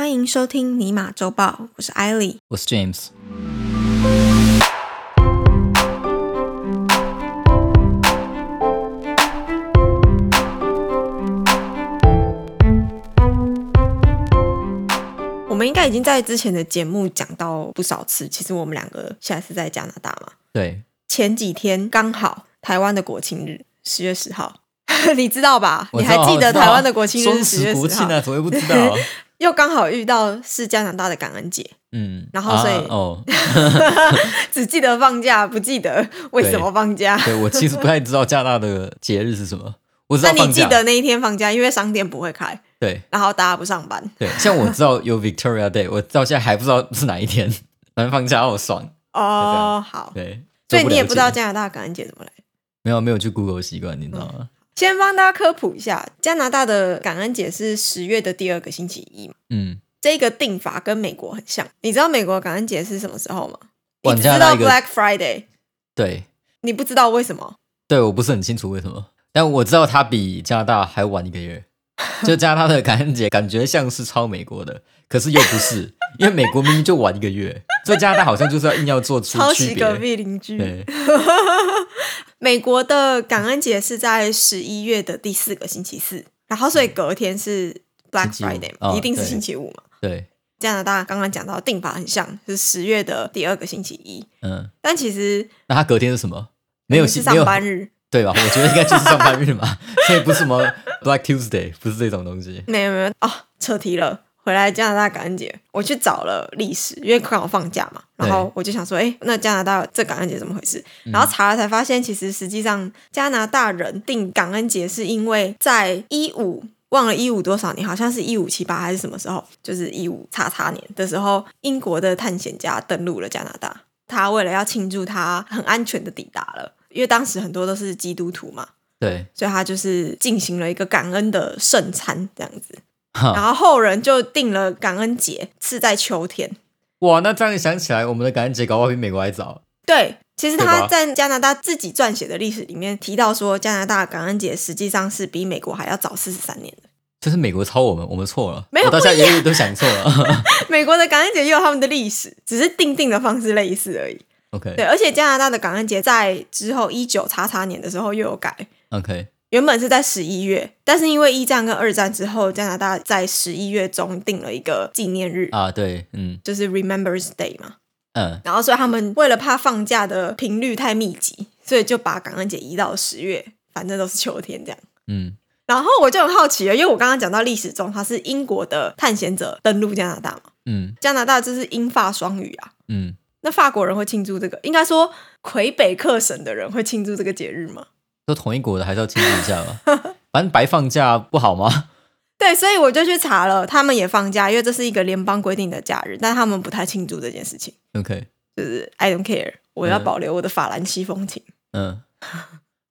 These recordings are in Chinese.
欢迎收听尼玛周报，我是艾莉。我是 James。我们应该已经在之前的节目讲到不少次，其实我们两个现在是在加拿大嘛。对，前几天刚好台湾的国庆日，十月十号，你知道吧？道你还记得台湾的国庆日是十月十号？十国庆啊，怎么会不知道？又刚好遇到是加拿大的感恩节，嗯，然后所以啊哦，只记得放假，不记得为什么放假。对我其实不太知道加拿大的节日是什么，我知那你道放假。记得那一天放假，因为商店不会开，对然后大家不上班。对，像我知道有 Victoria Day，我到现在还不知道是哪一天，反正放假好爽。哦，好，对，所以你也不知道加拿大感恩节怎么来。没有没有去 Google 习惯，你知道吗？先帮大家科普一下，加拿大的感恩节是十月的第二个星期一嘛。嗯，这个定法跟美国很像。你知道美国感恩节是什么时候吗？哇你知道 Black Friday，对你不知道为什么？对，我不是很清楚为什么，但我知道它比加拿大还晚一个月。就加拿大的感恩节感觉像是抄美国的，可是又不是，因为美国明明就晚一个月，所以加拿大好像就是要硬要做出抄区别。袭隔壁邻居。美国的感恩节是在十一月的第四个星期四，然后所以隔天是 Black Friday，哦一定是星期五嘛。对，加拿大刚刚讲到定法很像，是十月的第二个星期一，嗯，但其实那他隔天是什么？没有是上星没有班日，对吧？我觉得应该就是上班日嘛，所以不是什么 Black Tuesday，不是这种东西。没有没有哦，扯题了。回来加拿大感恩节，我去找了历史，因为刚好放假嘛，然后我就想说，哎，那加拿大这感恩节怎么回事？然后查了才发现，其实实际上加拿大人定感恩节是因为在一五忘了一五多少年，好像是一五七八还是什么时候，就是一五叉叉年的时候，英国的探险家登陆了加拿大，他为了要庆祝他很安全的抵达了，因为当时很多都是基督徒嘛，对，所以他就是进行了一个感恩的圣餐这样子。然哈，后后人就定了感恩节是在秋天。哇，那这样想起来，我们的感恩节搞不好比美国还早。对，其实他在加拿大自己撰写的历史里面提到说，加拿大感恩节实际上是比美国还要早四十三年的。这是美国抄我们，我们错了。没有我到现在也都想错了。美国的感恩节也有他们的历史，只是定定的方式类似而已。OK 对，而且加拿大的感恩节在之后一九叉叉年的时候又有改，OK，原本是在十一月，但是因为一战跟二战之后，加拿大在十一月中定了一个纪念日，啊，对，嗯。就是 Remembrance Day 嘛。嗯，然后所以他们为了怕放假的频率太密集，所以就把感恩节移到十月，反正都是秋天这样。嗯，然后我就很好奇了，因为我刚刚讲到历史中他是英国的探险者登陆加拿大嘛，嗯。加拿大这是英法双语啊。嗯，那法国人会庆祝这个，应该说魁北克省的人会庆祝这个节日吗？都同一国的，还是要庆祝一下吧。反正白放假不好吗？对，所以我就去查了，他们也放假，因为这是一个联邦规定的假日，但他们不太庆祝这件事情，OK，就是 I don't care，我要嗯保留我的法兰西风情。嗯，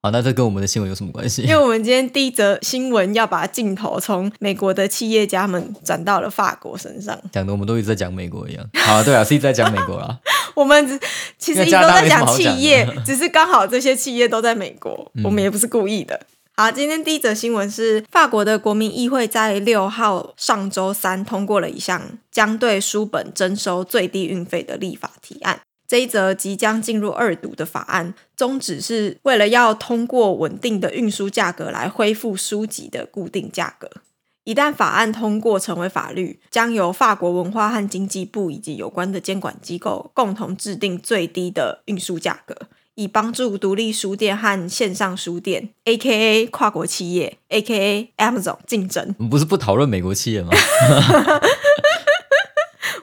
好，那这跟我们的新闻有什么关系 因？为我们今天第一则新闻要把镜头从美国的企业家们转到了法国身上。讲的我们都一直在讲美国一样。好、啊，对啊，是一直在讲美国啦。我们只其实一直都在讲企业，只是刚好这些企业都在美国，嗯我们也不是故意的。好，今天第一则新闻是法国的国民议会在六号上周三通过了一项将对书本征收最低运费的立法提案。这一则即将进入二读的法案，宗旨是为了要通过稳定的运输价格来恢复书籍的固定价格。一旦法案通过成为法律，将由法国文化和经济部以及有关的监管机构共同制定最低的运输价格，以帮助独立书店和线上书店 （A.K.A. 跨国企业 ）（A.K.A. Amazon） 竞争。我们不是不讨论美国企业吗？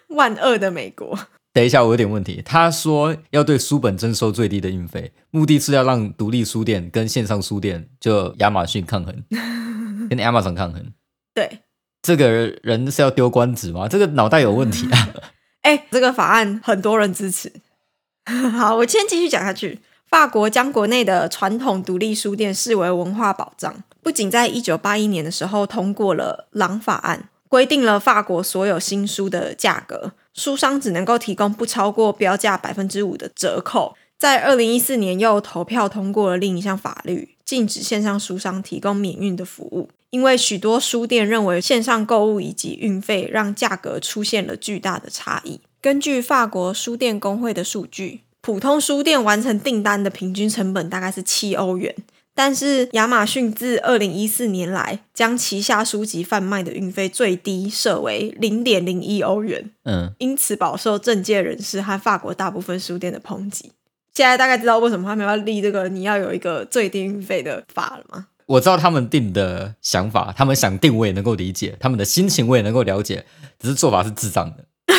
万恶的美国，等一下，我有点问题。他说要对书本征收最低的运费，目的是要让独立书店跟线上书店就亚马逊抗衡，跟 Amazon 抗衡。对，这个人是要丢官职吗？这个脑袋有问题啊！哎，这个法案很多人支持。好，我先继续讲下去。法国将国内的传统独立书店视为文化保障，不仅在一九八一年的时候通过了《朗法案》，规定了法国所有新书的价格，书商只能够提供不超过标价百分之五的折扣。在二零一四年又投票通过了另一项法律，禁止线上书商提供免运的服务。因因为许多书店认为线上购物以及运费让价格出现了巨大的差异。根据法国书店工会的数据，普通书店完成订单的平均成本大概是七欧元。但是亚马逊自二零一四年来，将旗下书籍贩卖的运费最低设为零点零一欧元，嗯，因此饱受政界人士和法国大部分书店的抨击。现在大概知道为什么他们要立这个你要有一个最低运费的法了吗？我知道他们定的想法，他们想定我也能够理解，他们的心情我也能够了解，只是做法是智障的。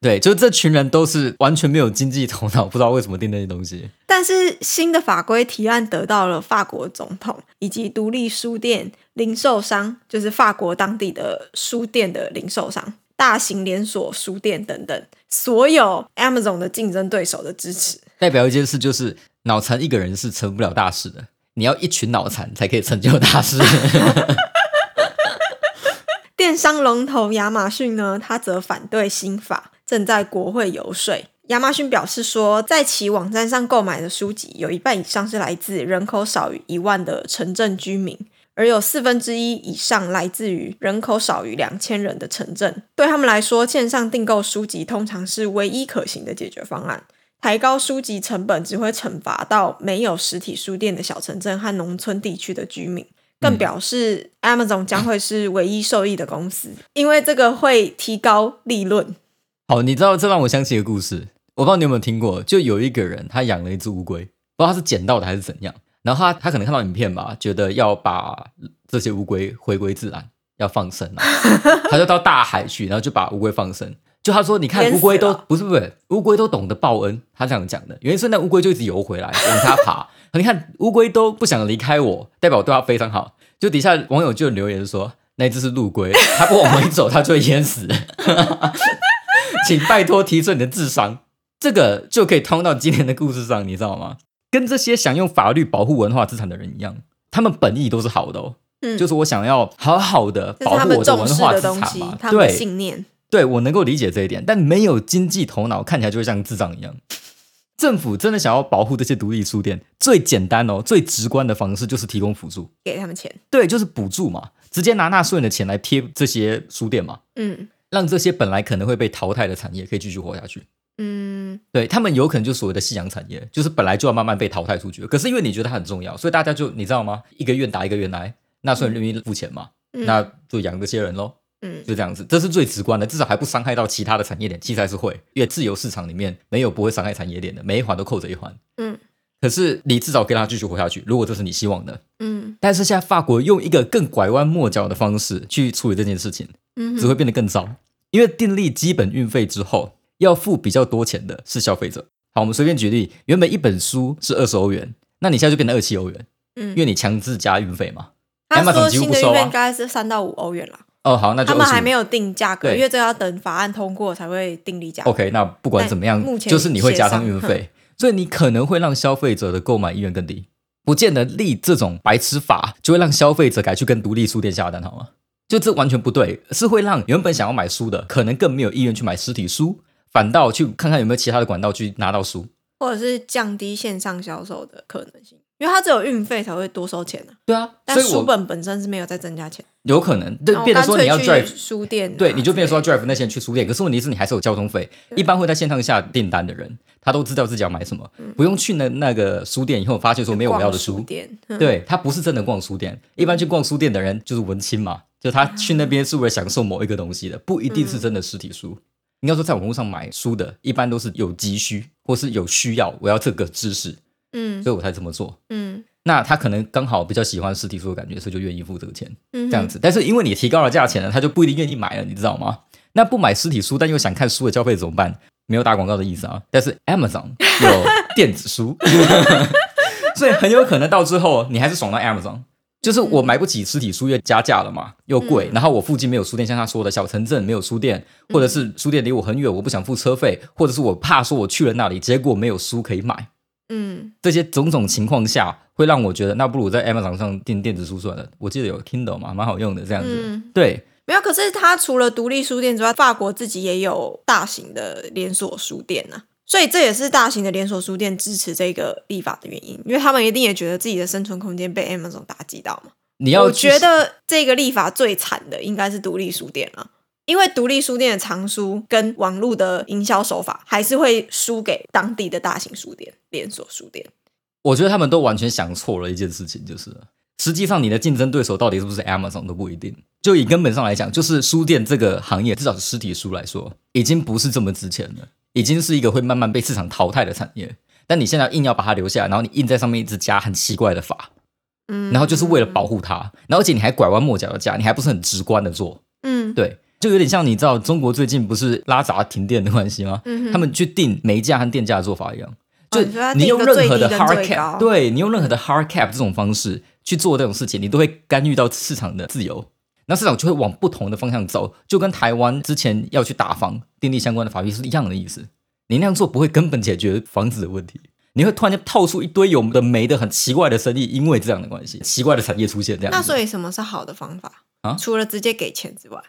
对，就这群人都是完全没有经济头脑，不知道为什么定那些东西。但是新的法规提案得到了法国总统以及独立书店零售商，就是法国当地的书店的零售商、大型连锁书店等等，所有 Amazon 的竞争对手的支持。代表一件事就是，脑残一个人是成不了大事的，你要一群脑残才可以成就大事。电商龙头亚马逊呢，他则反对新法。正在国会游说。亚马逊表示说，在其网站上购买的书籍有一半以上是来自人口少于一万的城镇居民，而有四分之一以上来自于人口少于两千人的城镇。对他们来说，线上订购书籍通常是唯一可行的解决方案。抬高书籍成本只会惩罚到没有实体书店的小城镇和农村地区的居民。更表示，Amazon 将会是唯一受益的公司，因为这个会提高利润。好，你知道这让我想起一个故事，我不知道你有没有听过，就有一个人他养了一只乌龟，不知道他是捡到的还是怎样，然后他他可能看到影片吧，觉得要把这些乌龟回归自然，要放生啊，他就到大海去，然后就把乌龟放生。就他说，你看乌龟都不是不是乌龟都懂得报恩，他这样讲的，原因是那乌龟就一直游回来 往他爬，你看乌龟都不想离开我，代表我对他非常好。就底下网友就留言说，那只是陆龟，它不往回走，它就会淹死。请拜托提升你的智商，这个就可以通到今天的故事上，你知道吗？跟这些想用法律保护文化资产的人一样，他们本意都是好的哦。嗯，就是我想要好好的保护我的文化资产嘛，对，信念，对我能够理解这一点，但没有经济头脑，看起来就会像智障一样。政府真的想要保护这些独立书店，最简单哦、最直观的方式就是提供辅助，给他们钱，对，就是补助嘛，直接拿纳税人的钱来贴这些书店嘛，嗯。让这些本来可能会被淘汰的产业可以继续活下去。嗯，对他们有可能就所谓的夕阳产业，就是本来就要慢慢被淘汰出去。可是因为你觉得它很重要，所以大家就你知道吗？一个愿打一个愿挨，纳税人愿意付钱嘛，那就养这些人喽。嗯，就这样子，这是最直观的，至少还不伤害到其他的产业链。其实还是会，因为自由市场里面没有不会伤害产业链的，每一环都扣着一环。嗯，可是你至少可以让它继续活下去，如果这是你希望的。嗯，但是现在法国用一个更拐弯抹角的方式去处理这件事情。嗯只会变得更糟，因为订立基本运费之后，要付比较多钱的是消费者。好，我们随便举例，原本一本书是二十欧元，那你现在就变成二七欧元，嗯，因为你强制加运费嘛。他说新的运费应该是三到五欧元了。哦，好，那就他们还没有定价格，因为这要等法案通过才会定立价。OK，那不管怎么样，目前就是你会加上运费，所以你可能会让消费者的购买意愿更低。不见得立这种白痴法就会让消费者改去跟独立书店下单，好吗？就这完全不对，是会让原本想要买书的，可能更没有意愿去买实体书，反倒去看看有没有其他的管道去拿到书，或者是降低线上销售的可能性，因为他只有运费才会多收钱呢。对啊，但书本本身是没有再增加钱，有可能就，变得说你要 drive 书店，对，你就变说 drive 那些人去书店，可是问题是你还是有交通费。一般会在线上下订单的人，他都知道自己要买什么，不用去那那个书店以后发现说没有我要的书，对他不是真的逛书店。一般去逛书店的人就是文青嘛。就他去那边是为了享受某一个东西的，不一定是真的实体书。应该说，在网络上买书的，一般都是有急需或是有需要，我要这个知识，嗯，所以我才这么做，嗯。那他可能刚好比较喜欢实体书的感觉，所以就愿意付这个钱，这样子。但是因为你提高了价钱了，他就不一定愿意买了，你知道吗？那不买实体书，但又想看书的消费怎么办？没有打广告的意思啊。但是 Amazon 有电子书，所以很有可能到最后你还是爽到 Amazon。就是我买不起实体书，又加价了嘛，又贵。然后我附近没有书店，像他说的小城镇没有书店，或者是书店离我很远，我不想付车费，或者是我怕说我去了那里，结果没有书可以买。嗯，这些种种情况下，会让我觉得，那不如在 Amazon 上订电子书算了。我记得有 Kindle 嘛，蛮好用的，这样子。对，没有。可是它除了独立书店之外，法国自己也有大型的连锁书店呢。所以这也是大型的连锁书店支持这个立法的原因，因为他们一定也觉得自己的生存空间被 Amazon 打击到嘛。你要觉得这个立法最惨的应该是独立书店了。因为独立书店的藏书跟网络的营销手法，还是会输给当地的大型书店、连锁书店。我觉得他们都完全想错了一件事情，就是了实际上你的竞争对手到底是不是 Amazon 都不一定。就以根本上来讲，就是书店这个行业，至少是实体书来说，已经不是这么值钱了，已经是一个会慢慢被市场淘汰的产业。但你现在硬要把它留下来，然后你硬在上面一直加很奇怪的法，嗯，然后就是为了保护它，然后而且你还拐弯抹角的加，你还不是很直观的做，嗯对，就有点像你知道中国最近不是拉闸停电的关系吗？嗯他们去定煤价和电价的做法一样，就哦你用任何的 hard 最 cap，高。对你用任何的 hard cap 这种方式去做这种事情，你都会干预到市场的自由，那市场就会往不同的方向走，就跟台湾之前要去打房订立相关的法律是一样的意思。你那样做不会根本解决房子的问题，你会突然间套出一堆有的没的很奇怪的生意，因为这样的关系，奇怪的产业出现这样。那所以什么是好的方法？啊？除了直接给钱之外，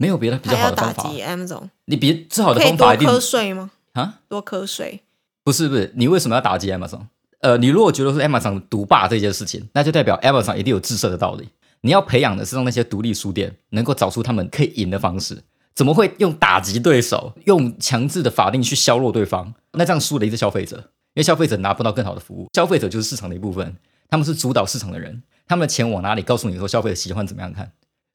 没有别的比较好的方法打击。Amazon，你别最好的方法一定多瞌睡吗？啊，多瞌睡。不是不是，你为什么要打击 Amazon？呃，你如果觉得是 Amazon 独霸这件事情，那就代表 Amazon 一定有自设的道理。你要培养的是让那些独立书店能够找出他们可以赢的方式。怎么会用打击对手，用强制的法令去削弱对方？那这样输的一是消费者，因为消费者拿不到更好的服务。消费者就是市场的一部分，他们是主导市场的人，他们的钱往哪里，告诉你说消费者喜欢怎么样看。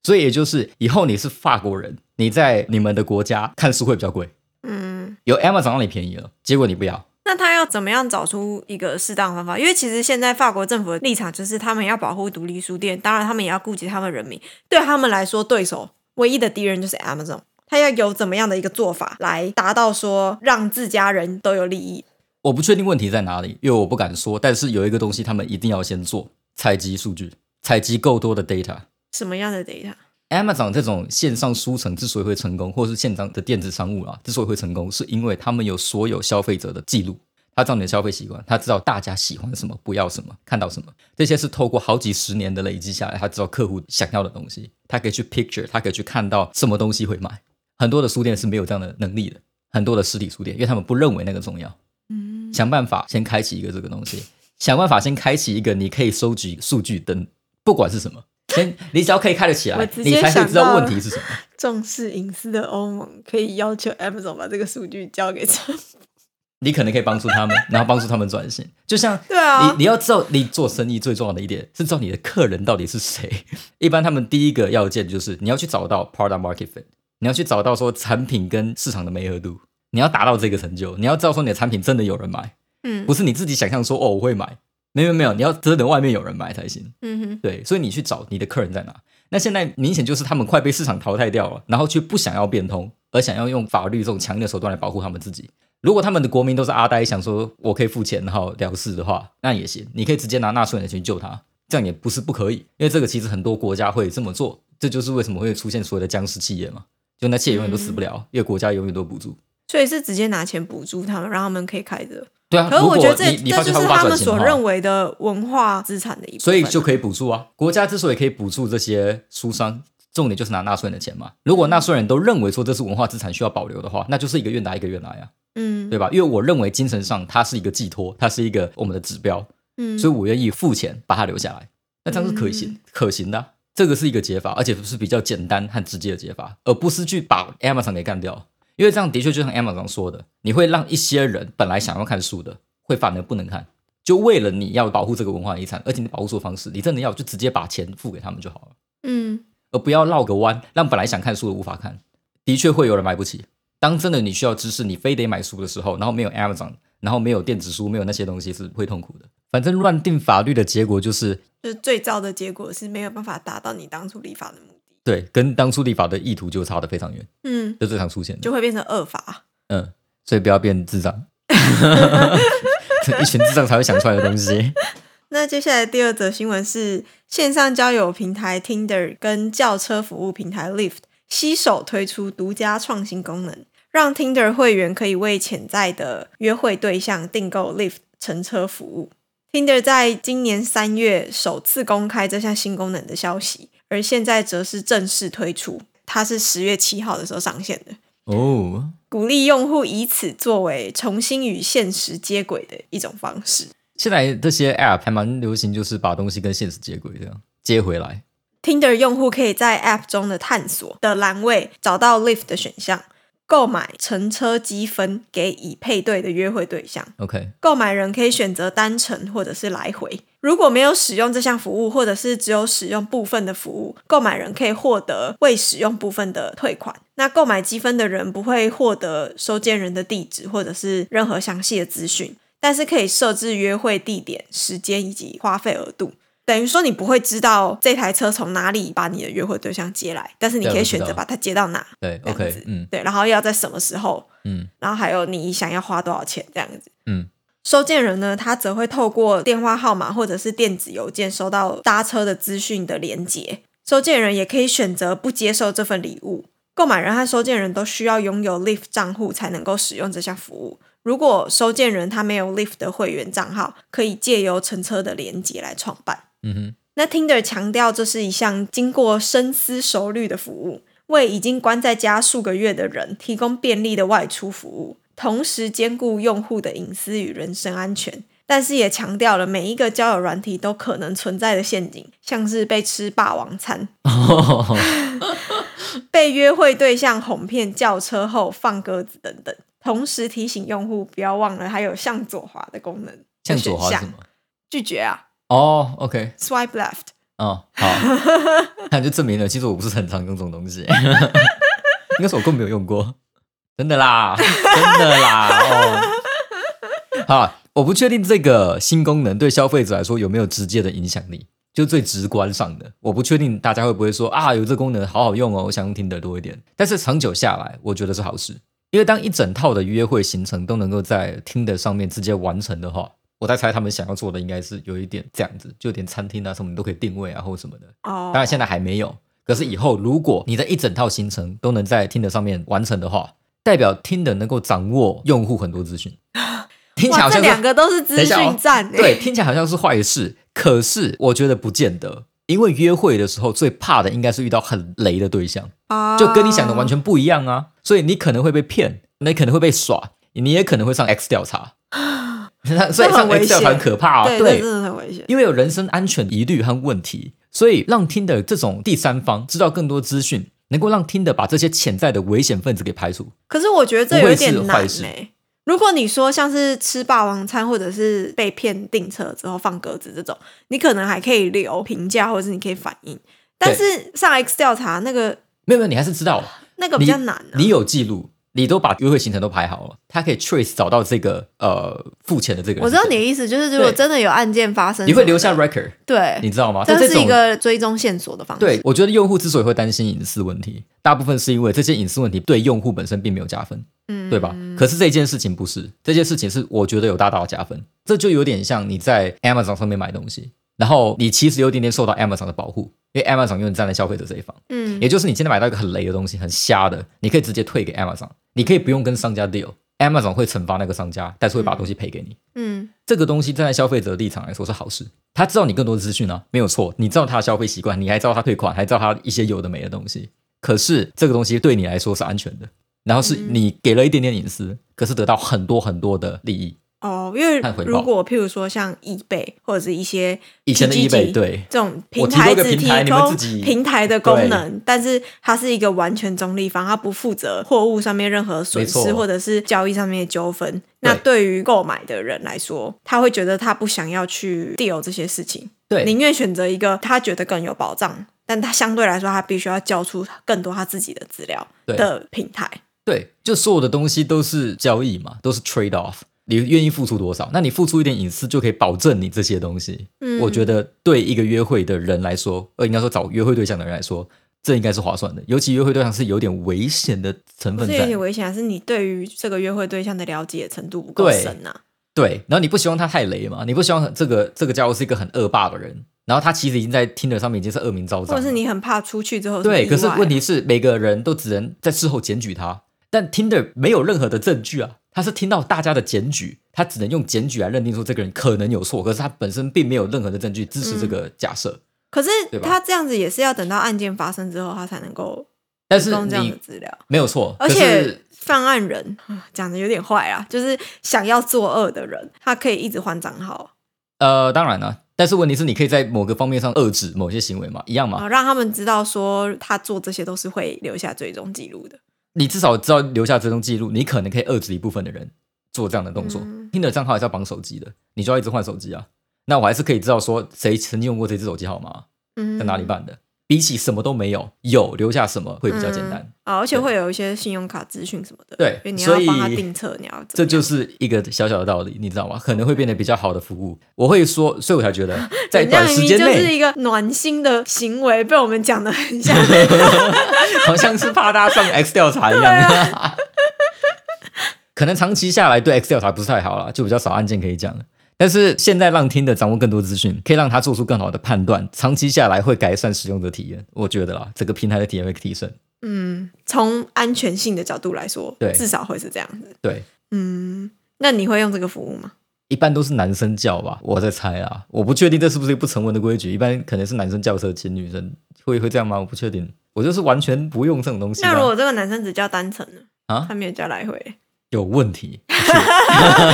所以也就是以后你是法国人，你在你们的国家看书会比较贵，嗯，有 Amazon 让你便宜了，结果你不要。那他要怎么样找出一个适当的方法？因为其实现在法国政府的立场就是他们要保护独立书店，当然他们也要顾及他们人民。对他们来说，对手唯一的敌人就是 Amazon。他要有怎么样的一个做法来达到说让自家人都有利益？我不确定问题在哪里，因为我不敢说。但是有一个东西，他们一定要先做：采集数据，采集够多的 data。什么样的 data？Amazon 这种线上书城之所以会成功，或是线上的电子商务啊，之所以会成功，是因为他们有所有消费者的记录，他知道你的消费习惯，他知道大家喜欢什么，不要什么，看到什么，这些是透过好几十年的累积下来，他知道客户想要的东西，他可以去 picture，他可以去看到什么东西会买。很多的书店是没有这样的能力的，很多的实体书店，因为他们不认为那个重要。嗯，想办法先开启一个这个东西，想办法先开启一个你可以收集数据的，不管是什么，先 你只要可以开得起来，你才会知道问题是什么。重视隐私的欧盟可以要求 Amazon 把这个数据交给政府。你可能可以帮助他们，然后帮助他们转型。就像对啊你你要知道，你做生意最重要的一点是知道你的客人到底是谁。一般他们第一个要件就是你要去找到 product market fit，你要去找到说产品跟市场的媒合度，你要达到这个成就，你要知道说你的产品真的有人买，嗯不是你自己想象说哦我会买，没有没有，你要真的外面有人买才行。嗯哼，对，所以你去找你的客人在哪。那现在明显就是他们快被市场淘汰掉了，然后却不想要变通，而想要用法律这种强硬的手段来保护他们自己。如果他们的国民都是阿呆，想说我可以付钱然后了事的话，那也行，你可以直接拿纳税人的钱去救他，这样也不是不可以。因为这个其实很多国家会这么做，这就是为什么会出现所谓的僵尸企业嘛，就那企业永远都死不了，因为国家永远都补助。所以是直接拿钱补助他们，让他们可以开着。对啊，可是我觉得这你你发这就是他们所认为的文化资产的一部分啊，所以就可以补助啊。国家之所以可以补助这些书商，重点就是拿纳税人的钱嘛。如果纳税人都认为说这是文化资产需要保留的话，那就是一个愿打一个愿挨啊，嗯对吧？因为我认为精神上它是一个寄托，它是一个我们的指标，嗯，所以我愿意付钱把它留下来。那这样是可行、嗯可行的啊、这个是一个解法，而且是比较简单和直接的解法，而不是去把 Amazon 给干掉。因为这样的确就像 Amazon 说的，你会让一些人本来想要看书的，会反而不能看。就为了你要保护这个文化遗产，而且你保护错方式，你真的要就直接把钱付给他们就好了，嗯而不要绕个弯，让本来想看书的无法看。的确会有人买不起。当真的你需要知识，你非得买书的时候，然后没有 Amazon，然后没有电子书，没有那些东西是会痛苦的。反正乱定法律的结果就是就是最糟的结果是没有办法达到你当初立法的目的，对，跟当初立法的意图就差得非常远，嗯，就最常出现的。就会变成恶法。嗯，所以不要变智障，一群智障才会想出来的东西。那接下来第二则新闻是线上交友平台 Tinder 跟轿车服务平台 Lyft 携手推出独家创新功能，让 Tinder 会员可以为潜在的约会对象订购 Lyft 乘车服务。Tinder 在今年三月首次公开这项新功能的消息，而现在则是正式推出，它是十月七号的时候上线的。哦，鼓励用户以此作为重新与现实接轨的一种方式。现在这些 App 还蛮流行，就是把东西跟现实接轨这样。接回来。Tinder 用户可以在 App 中的探索的栏位找到 Lift 的选项，购买乘车积分给已配对的约会对象。OK，购买人可以选择单程或者是来回。如果没有使用这项服务，或者是只有使用部分的服务，购买人可以获得未使用部分的退款。那购买积分的人不会获得收件人的地址或者是任何详细的资讯，但是可以设置约会地点、时间以及花费额度。等于说你不会知道这台车从哪里把你的约会对象接来，但是你可以选择把它接到哪。对这样子，OK，嗯对，然后要在什么时候，嗯然后还有你想要花多少钱这样子。嗯收件人呢，他则会透过电话号码或者是电子邮件收到搭车的资讯的连结。收件人也可以选择不接受这份礼物。购买人和收件人都需要拥有 Lyft 账户才能够使用这项服务。如果收件人他没有 Lyft 的会员账号，可以借由乘车的连结来创办。嗯哼，那 Tinder 强调这是一项经过深思熟虑的服务，为已经关在家数个月的人提供便利的外出服务，同时兼顾用户的隐私与人身安全。但是也强调了每一个交友软体都可能存在的陷阱，像是被吃霸王餐、被约会对象哄骗叫车后放鸽子等等。同时提醒用户不要忘了还有向左滑的功能，向左滑什么？拒绝啊哦，OK，，swipe left。哦，好，那就证明了，其实我不是很常用这种东西，应该是我根本没有用过，真的啦，真的啦，哦，好，我不确定这个新功能对消费者来说有没有直接的影响力，就最直观上的，我不确定大家会不会说啊，有这功能好好用哦，我想用听得多一点，但是长久下来，我觉得是好事，因为当一整套的约会行程都能够在听的上面直接完成的话。我在猜他们想要做的应该是有一点这样子，就有点餐厅啊什么你都可以定位啊或什么的。哦，当然现在还没有，可是以后如果你的一整套行程都能在听的上面完成的话，代表听的能够掌握用户很多资讯。听起来，好像两个都是资讯站、欸，对，听起来好像是坏事，可是我觉得不见得，因为约会的时候最怕的应该是遇到很雷的对象，啊就跟你想的完全不一样啊，所以你可能会被骗，你可能会被耍，你也可能会上 X 调查，所以上危 X 调查很可怕啊，对，这真的很危险。因为有人身安全疑虑和问题，所以让听的这种第三方知道更多资讯，能够让听的把这些潜在的危险分子给排除。可是我觉得这有点难呢、不会是坏事如果你说像是吃霸王餐，或者是被骗订车之后放鸽子这种，你可能还可以留评价，或者是你可以反映。但是上 X 调查那个没有没有，你还是知道，那个比较难、啊。你有记录，你都把约会行程都排好了，他可以 trace 找到这个呃付钱的这个人我知。道你的意思，就是如果真的有案件发生，你会留下 record，对，你知道吗？这是一个追踪线索的方式。对，我觉得用户之所以会担心隐私问题，大部分是因为这些隐私问题对用户本身并没有加分。嗯，对吧？可是这件事情不是，这件事情是我觉得有大大的加分。这就有点像你在 Amazon 上面买东西，然后你其实有点点受到 Amazon 的保护，因为 Amazon 永远站在消费者这一方。嗯，也就是你今天买到一个很雷的东西，很瞎的，你可以直接退给 Amazon，你可以不用跟商家 deal，Amazon 会惩罚那个商家，但是会把东西赔给你。嗯这个东西站在消费者的立场来说是好事，他知道你更多的资讯啊，没有错，你知道他的消费习惯，你还知道他退款，还知道他一些有的没的东西。可是这个东西对你来说是安全的，然后是嗯你给了一点点隐私，可是得到很多很多的利益。哦，因为如果譬如说像易贝或者是一些以前的 PGG eBay 对。这种平台只提供平台的功能，但是它是一个完全中立方，它不负责货物上面任何损失或者是交易上面的纠纷。那对。于购买的人来说，他会觉得他不想要去 deal 这些事情，对。宁愿选择一个他觉得更有保障，但他相对来说他必须要交出更多他自己的资料的平台。对，就所有的东西都是交易嘛，都是 trade off。你愿意付出多少？那你付出一点隐私就可以保证你这些东西。嗯我觉得对一个约会的人来说，呃，应该说找约会对象的人来说，这应该是划算的。尤其约会对象是有点危险的成分在不是有点，危险，还是你对于这个约会对象的了解程度不够对深啊？对。然后你不希望他太雷嘛，你不希望这个这个家伙是一个很恶霸的人，然后他其实已经在听的上面已经是恶名昭彰，或者是你很怕出去之后对，可是问题题是每个人都只能在事后检举他，但 Tinder 没有任何的证据啊，他是听到大家的检举，他只能用检举来认定说这个人可能有错，可是他本身并没有任何的证据支持这个假设。可是他这样子也是要等到案件发生之后，他才能够但是这样的你资料。没有错，而且犯案人啊 讲的有点坏啊，就是想要作恶的人，他可以一直换账号。呃，当然了，但是问题是，你可以在某个方面上遏制某些行为嘛，一样嘛？啊，让他们知道说他做这些都是会留下追踪记录的。你至少知道留下追踪记录，你可能可以遏制一部分的人做这样的动作。嗯听的账号还是要绑手机的，你就要一直换手机啊。那我还是可以知道说谁曾经用过这只手机号码，嗯，在哪里办的。比起什么都没有，有留下什么会比较简单。啊，而且会有一些信用卡资讯什么的。对所以你要帮他订车，你要这就是一个小小的道理，你知道吗？可能会变得比较好的服务。我会说，所以我才觉得 在短时间明明就是，一个暖心的行为，被我们讲的很像。好像是怕大家上 X 调查一样。啊可能长期下来对 X 调查不是太好了，就比较少案件可以讲了。但是现在让听的掌握更多资讯，可以让他做出更好的判断，长期下来会改善使用者体验。我觉得啦，整个平台的体验会提升。嗯，从安全性的角度来说，对至少会是这样子。对，嗯，那你会用这个服务吗？一般都是男生叫吧，我在猜啊，我不确定这是不是一个不成文的规矩。一般可能是男生叫车请女生，会会这样吗？我不确定。我就是完全不用这种东西啊、那如果这个男生只叫单程呢？啊他没有叫来回，有问题，那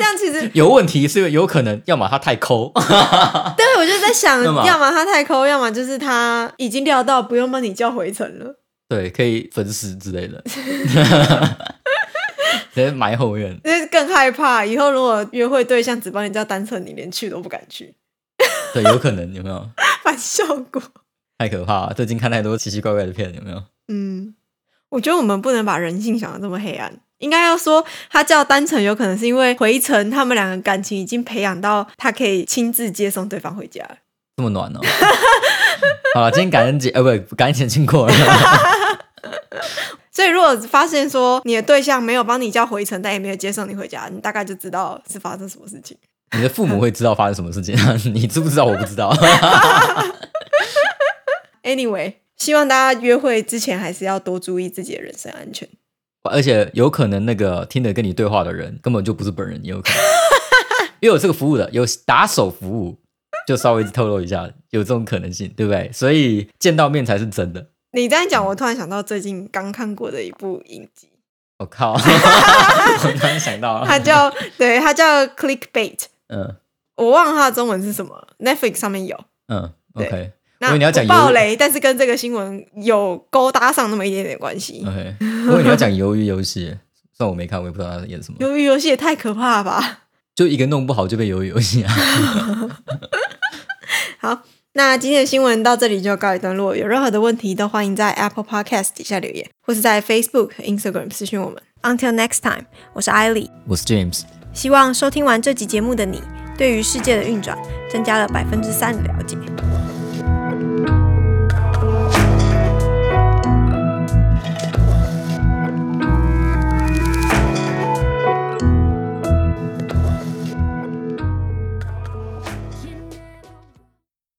这样其实，有问题是有可能，要么他太抠，对我就在想，要么他太抠，要么就是他已经料到不用帮你叫回程了。对，可以分尸之类的，直接埋后院。就是更害怕，以后如果约会对象只帮你叫单程，你连去都不敢去，对，有可能有没有？反效果。太可怕了！最近看太多奇奇怪怪的片，有没有？嗯，我觉得我们不能把人性想的这么黑暗，应该要说他叫单程，有可能是因为回程他们两个感情已经培养到他可以亲自接送对方回家了。这么暖哦。好了，今天感恩节，呃，不，感恩节已经过了。所以，如果发现说你的对象没有帮你叫回程，但也没有接送你回家，你大概就知道是发生什么事情。你的父母会知道发生什么事情，你知不知道？我不知道。Anyway，希望大家约会之前还是要多注意自己的人身安全。而且有可能那个听着跟你对话的人根本就不是本人，也有可能。因为有这个服务的，有打手服务，就稍微透露一下，有这种可能性，对不对？所以见到面才是真的。你这样讲，我突然想到最近刚看过的一部影集，我、靠！我突然想到，它叫对，它叫 Clickbait，嗯我忘了它的中文是什么，Netflix 上面有。嗯对，OK 那你要讲鱿鱼不爆雷，但是跟这个新闻有勾搭上那么一点点关系。OK，我以为你要讲鱿鱼游戏，算我没看，我也不知道他演什么，鱿鱼游戏也太可怕了吧！就一个弄不好就被鱿鱼游戏啊。好，那今天的新闻到这里就告一段落。有任何的问题都欢迎在 Apple Podcast 底下留言，或是在 Facebook、Instagram 私讯我们。Until next time，我是艾莉。我是 James，希望收听完这集节目的你，对于世界的运转增加了百分之三的了解。